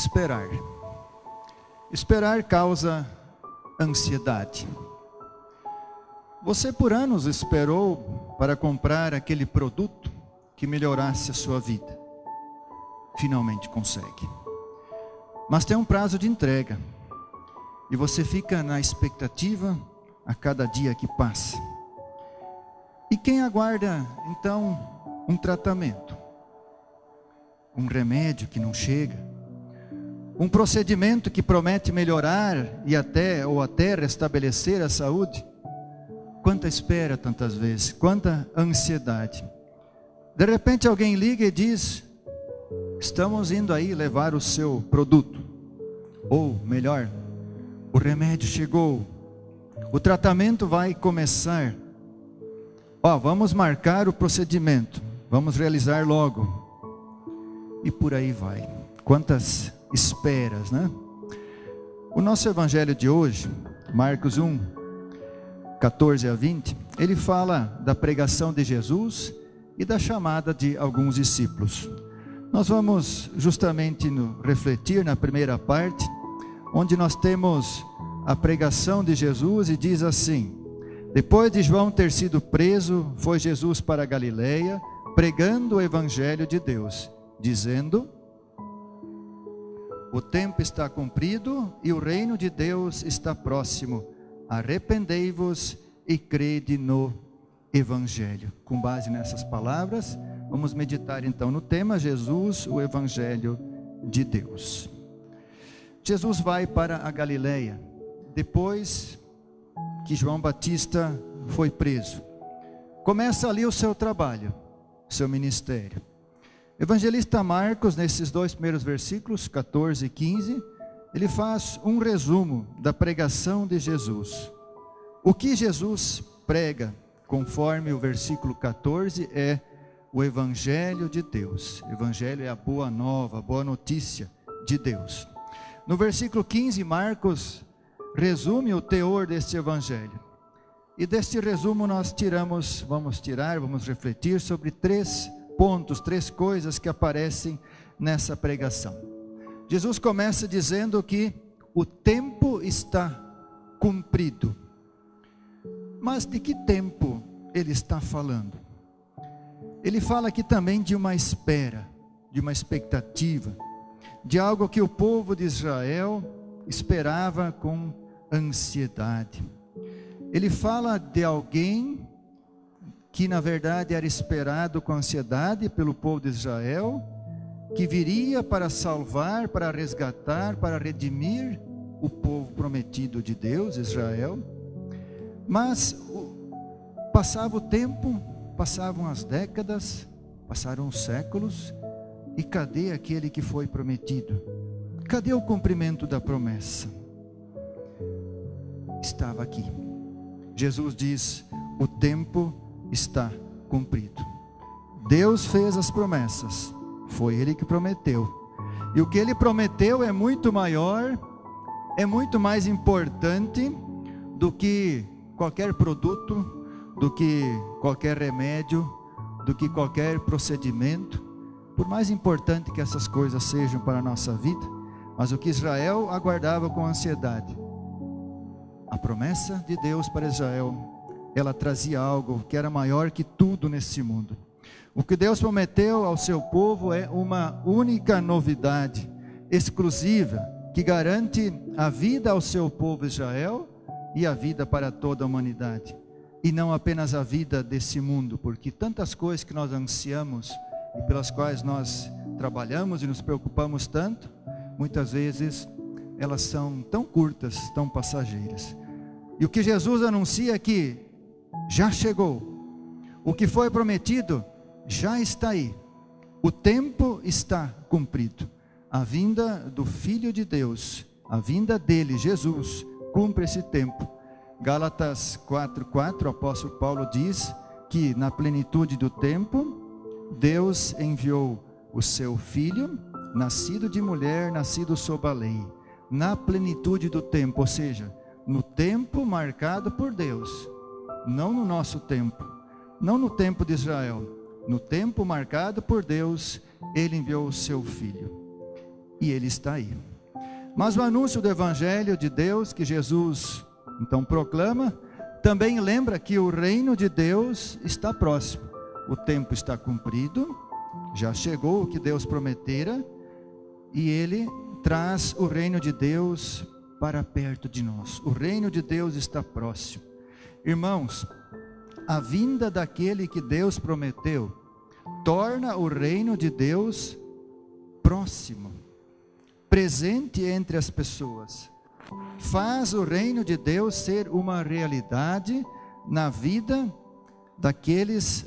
Esperar. Esperar causa ansiedade. Você por anos esperou para comprar aquele produto que melhorasse a sua vida. Finalmente consegue. Mas tem um prazo de entrega. E você fica na expectativa a cada dia que passa. E quem aguarda, então, um tratamento, um remédio que não chega, um procedimento que promete melhorar e até ou até restabelecer a saúde, quanta espera tantas vezes, quanta ansiedade. De repente alguém liga e diz: Estamos indo aí levar o seu produto. Ou melhor, o remédio chegou. O tratamento vai começar. Ó, vamos marcar o procedimento. Vamos realizar logo. E por aí vai. Quantas esperas, né? O nosso evangelho de hoje, Marcos 1, 14 a 20, ele fala da pregação de Jesus e da chamada de alguns discípulos. Nós vamos justamente no, refletir na primeira parte, onde nós temos a pregação de Jesus e diz assim: Depois de João ter sido preso, foi Jesus para Galileia, pregando o evangelho de Deus, dizendo: O tempo está cumprido e o reino de Deus está próximo. Arrependei-vos e crede no evangelho. Com base nessas palavras, Vamos meditar então no tema Jesus, o Evangelho de Deus. Jesus vai para a Galileia, depois que João Batista foi preso. Começa ali o seu trabalho, seu ministério. Evangelista Marcos, nesses dois primeiros versículos, 14 e 15, ele faz um resumo da pregação de Jesus. O que Jesus prega, conforme o versículo 14, é o Evangelho de Deus. Evangelho é a boa nova, a boa notícia de Deus. No versículo 15, Marcos resume o teor deste Evangelho. E deste resumo nós tiramos, vamos tirar, vamos refletir sobre três pontos, três coisas que aparecem nessa pregação. Jesus começa dizendo que o tempo está cumprido. Mas de que tempo ele está falando? Ele fala aqui também de uma espera, de uma expectativa, de algo que o povo de Israel esperava com ansiedade. Ele fala de alguém que na verdade era esperado com ansiedade pelo povo de Israel, que viria para salvar, para resgatar, para redimir o povo prometido de Deus, Israel. Mas passava o tempo, Passavam as décadas, passaram os séculos, e cadê aquele que foi prometido? Cadê o cumprimento da promessa? Estava aqui. Jesus diz: o tempo está cumprido. Deus fez as promessas, foi Ele que prometeu. E o que Ele prometeu é muito maior, é muito mais importante do que qualquer produto, do que qualquer remédio, do que qualquer procedimento, por mais importante que essas coisas sejam para a nossa vida, mas o que Israel aguardava com ansiedade, a promessa de Deus para Israel, ela trazia algo que era maior que tudo nesse mundo. O que Deus prometeu ao seu povo é uma única novidade, exclusiva, que garante a vida ao seu povo Israel e a vida para toda a humanidade e não apenas a vida desse mundo, porque tantas coisas que nós ansiamos e pelas quais nós trabalhamos e nos preocupamos tanto, muitas vezes elas são tão curtas, tão passageiras. E o que Jesus anuncia é que já chegou, o que foi prometido já está aí, o tempo está cumprido. A vinda do Filho de Deus, a vinda dele, Jesus, cumpre esse tempo. Gálatas 4:4, o apóstolo Paulo diz que na plenitude do tempo Deus enviou o seu filho, nascido de mulher, nascido sob a lei, na plenitude do tempo, ou seja, no tempo marcado por Deus, não no nosso tempo, não no tempo de Israel, no tempo marcado por Deus, ele enviou o seu filho. E ele está aí. Mas o anúncio do evangelho de Deus que Jesus então proclama, também lembra que o reino de Deus está próximo. O tempo está cumprido, já chegou o que Deus prometera, e ele traz o reino de Deus para perto de nós. O reino de Deus está próximo. Irmãos, a vinda daquele que Deus prometeu torna o reino de Deus próximo, presente entre as pessoas. Faz o reino de Deus ser uma realidade na vida daqueles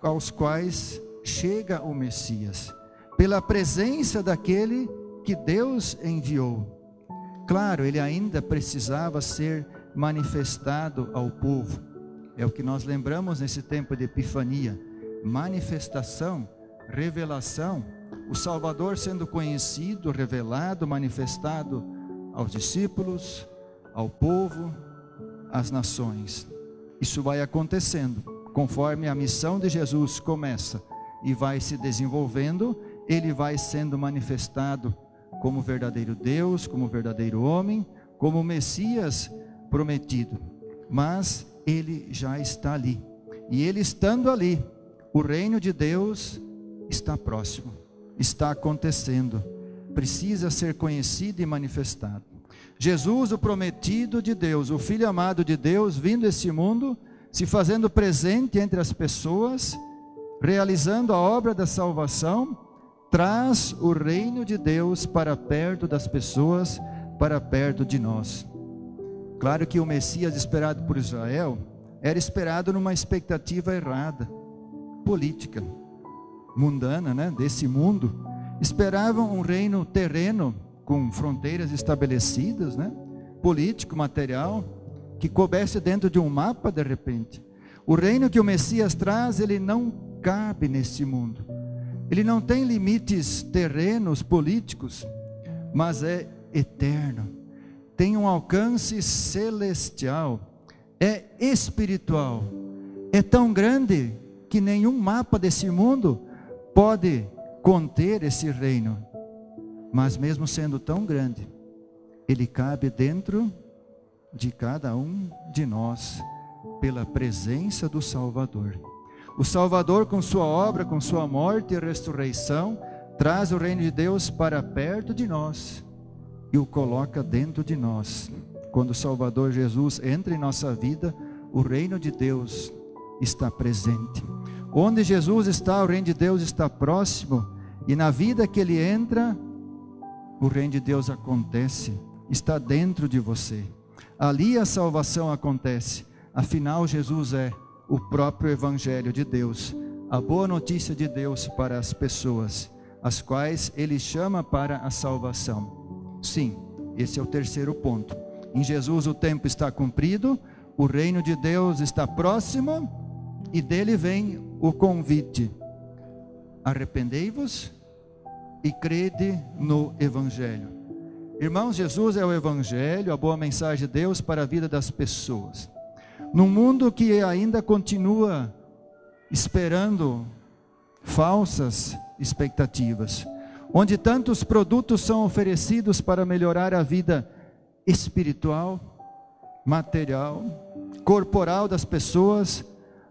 aos quais chega o Messias, pela presença daquele que Deus enviou. Claro, ele ainda precisava ser manifestado ao povo. É o que nós lembramos nesse tempo de Epifania: manifestação, revelação, o Salvador sendo conhecido, revelado, manifestado aos discípulos, ao povo, às nações. Isso vai acontecendo conforme a missão de Jesus começa e vai se desenvolvendo, ele vai sendo manifestado como verdadeiro Deus, como verdadeiro homem, como Messias prometido. Mas ele já está ali. E ele estando ali, o reino de Deus está próximo, está acontecendo, precisa ser conhecido e manifestado. Jesus, o prometido de Deus, o Filho amado de Deus, vindo a esse mundo, se fazendo presente entre as pessoas, realizando a obra da salvação, traz o reino de Deus para perto das pessoas, para perto de nós. Claro que o Messias esperado por Israel era esperado numa expectativa errada, política, mundana, né, desse mundo. Esperavam um reino terreno com fronteiras estabelecidas, né, político, material, que coubesse dentro de um mapa de repente. O reino que o Messias traz, ele não cabe nesse mundo. Ele não tem limites terrenos, políticos, mas é eterno. Tem um alcance celestial, é espiritual. É tão grande que nenhum mapa desse mundo pode conter esse reino. Mas mesmo sendo tão grande, ele cabe dentro de cada um de nós pela presença do Salvador. O Salvador, com sua obra, com sua morte e ressurreição, traz o reino de Deus para perto de nós e o coloca dentro de nós. Quando o Salvador Jesus entra em nossa vida, o reino de Deus está presente. Onde Jesus está, o reino de Deus está próximo, e na vida que ele entra, o reino de Deus acontece, está dentro de você. Ali a salvação acontece. Afinal, Jesus é o próprio Evangelho de Deus, a boa notícia de Deus para as pessoas, as quais Ele chama para a salvação. Sim, esse é o terceiro ponto. Em Jesus o tempo está cumprido, o reino de Deus está próximo e dele vem o convite: arrependei-vos e crede no Evangelho. Irmãos, Jesus é o Evangelho, a boa mensagem de Deus para a vida das pessoas. Num mundo que ainda continua esperando falsas expectativas, onde tantos produtos são oferecidos para melhorar a vida espiritual, material, corporal das pessoas,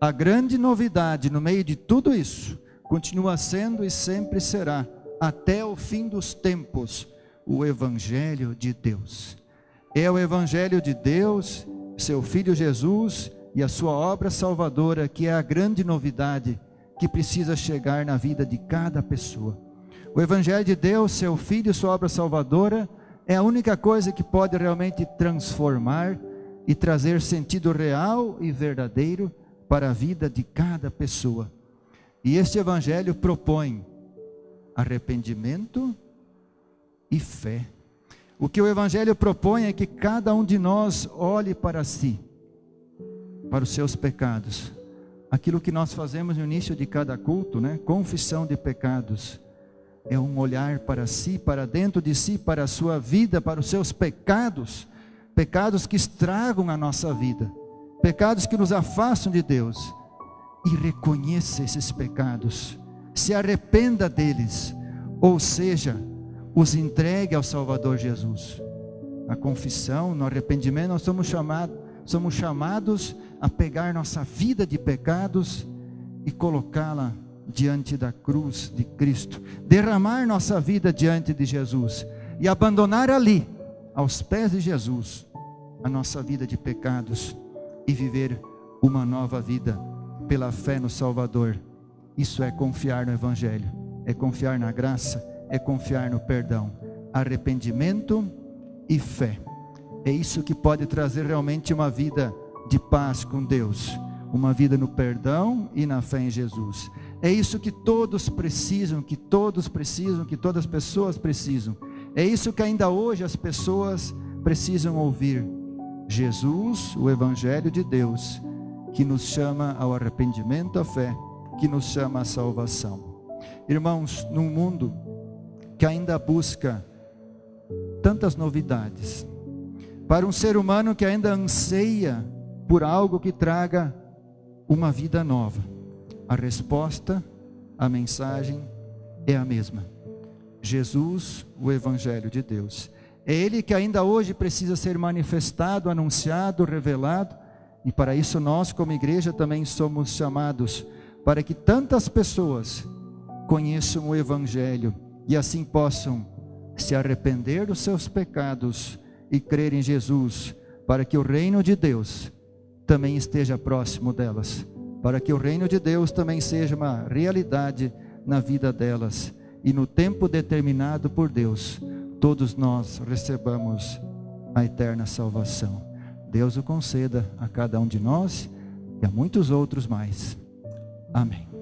a grande novidade no meio de tudo isso continua sendo e sempre será, até o fim dos tempos, o Evangelho de Deus. É o Evangelho de Deus seu Filho Jesus e a sua obra salvadora, que é a grande novidade que precisa chegar na vida de cada pessoa. O Evangelho de Deus, seu Filho e sua obra salvadora, é a única coisa que pode realmente transformar e trazer sentido real e verdadeiro para a vida de cada pessoa. E este Evangelho propõe arrependimento e fé. O que o Evangelho propõe é que cada um de nós olhe para si, para os seus pecados. Aquilo que nós fazemos no início de cada culto, né? Confissão de pecados. É um olhar para si, para dentro de si, para a sua vida, para os seus pecados, pecados que estragam a nossa vida, pecados que nos afastam de Deus. E reconheça esses pecados, se arrependa deles, ou seja, os entregue ao Salvador Jesus. Na confissão, no arrependimento, nós somos chamados, somos chamados a pegar nossa vida de pecados e colocá-la diante da cruz de Cristo, derramar nossa vida diante de Jesus e abandonar ali, aos pés de Jesus, a nossa vida de pecados e viver uma nova vida pela fé no Salvador. Isso é confiar no Evangelho, é confiar na graça, é confiar no perdão, arrependimento e fé. É isso que pode trazer realmente uma vida de paz com Deus, uma vida no perdão e na fé em Jesus. É isso que todos precisam, que todos precisam, que todas as pessoas precisam. É isso que ainda hoje as pessoas precisam ouvir. Jesus, o Evangelho de Deus, que nos chama ao arrependimento, à fé, que nos chama à salvação. Irmãos, num mundo que ainda busca tantas novidades, para um ser humano que ainda anseia por algo que traga uma vida nova, a resposta, a mensagem é a mesma. Jesus, o Evangelho de Deus. É Ele que ainda hoje precisa ser manifestado, anunciado, revelado, e para isso nós, como igreja, também somos chamados para que tantas pessoas conheçam o Evangelho e assim possam se arrepender dos seus pecados e crer em Jesus, para que o reino de Deus também esteja próximo delas, para que o reino de Deus também seja uma realidade na vida delas e no tempo determinado por Deus, todos nós recebamos a eterna salvação. Deus o conceda a cada um de nós e a muitos outros mais. Amém.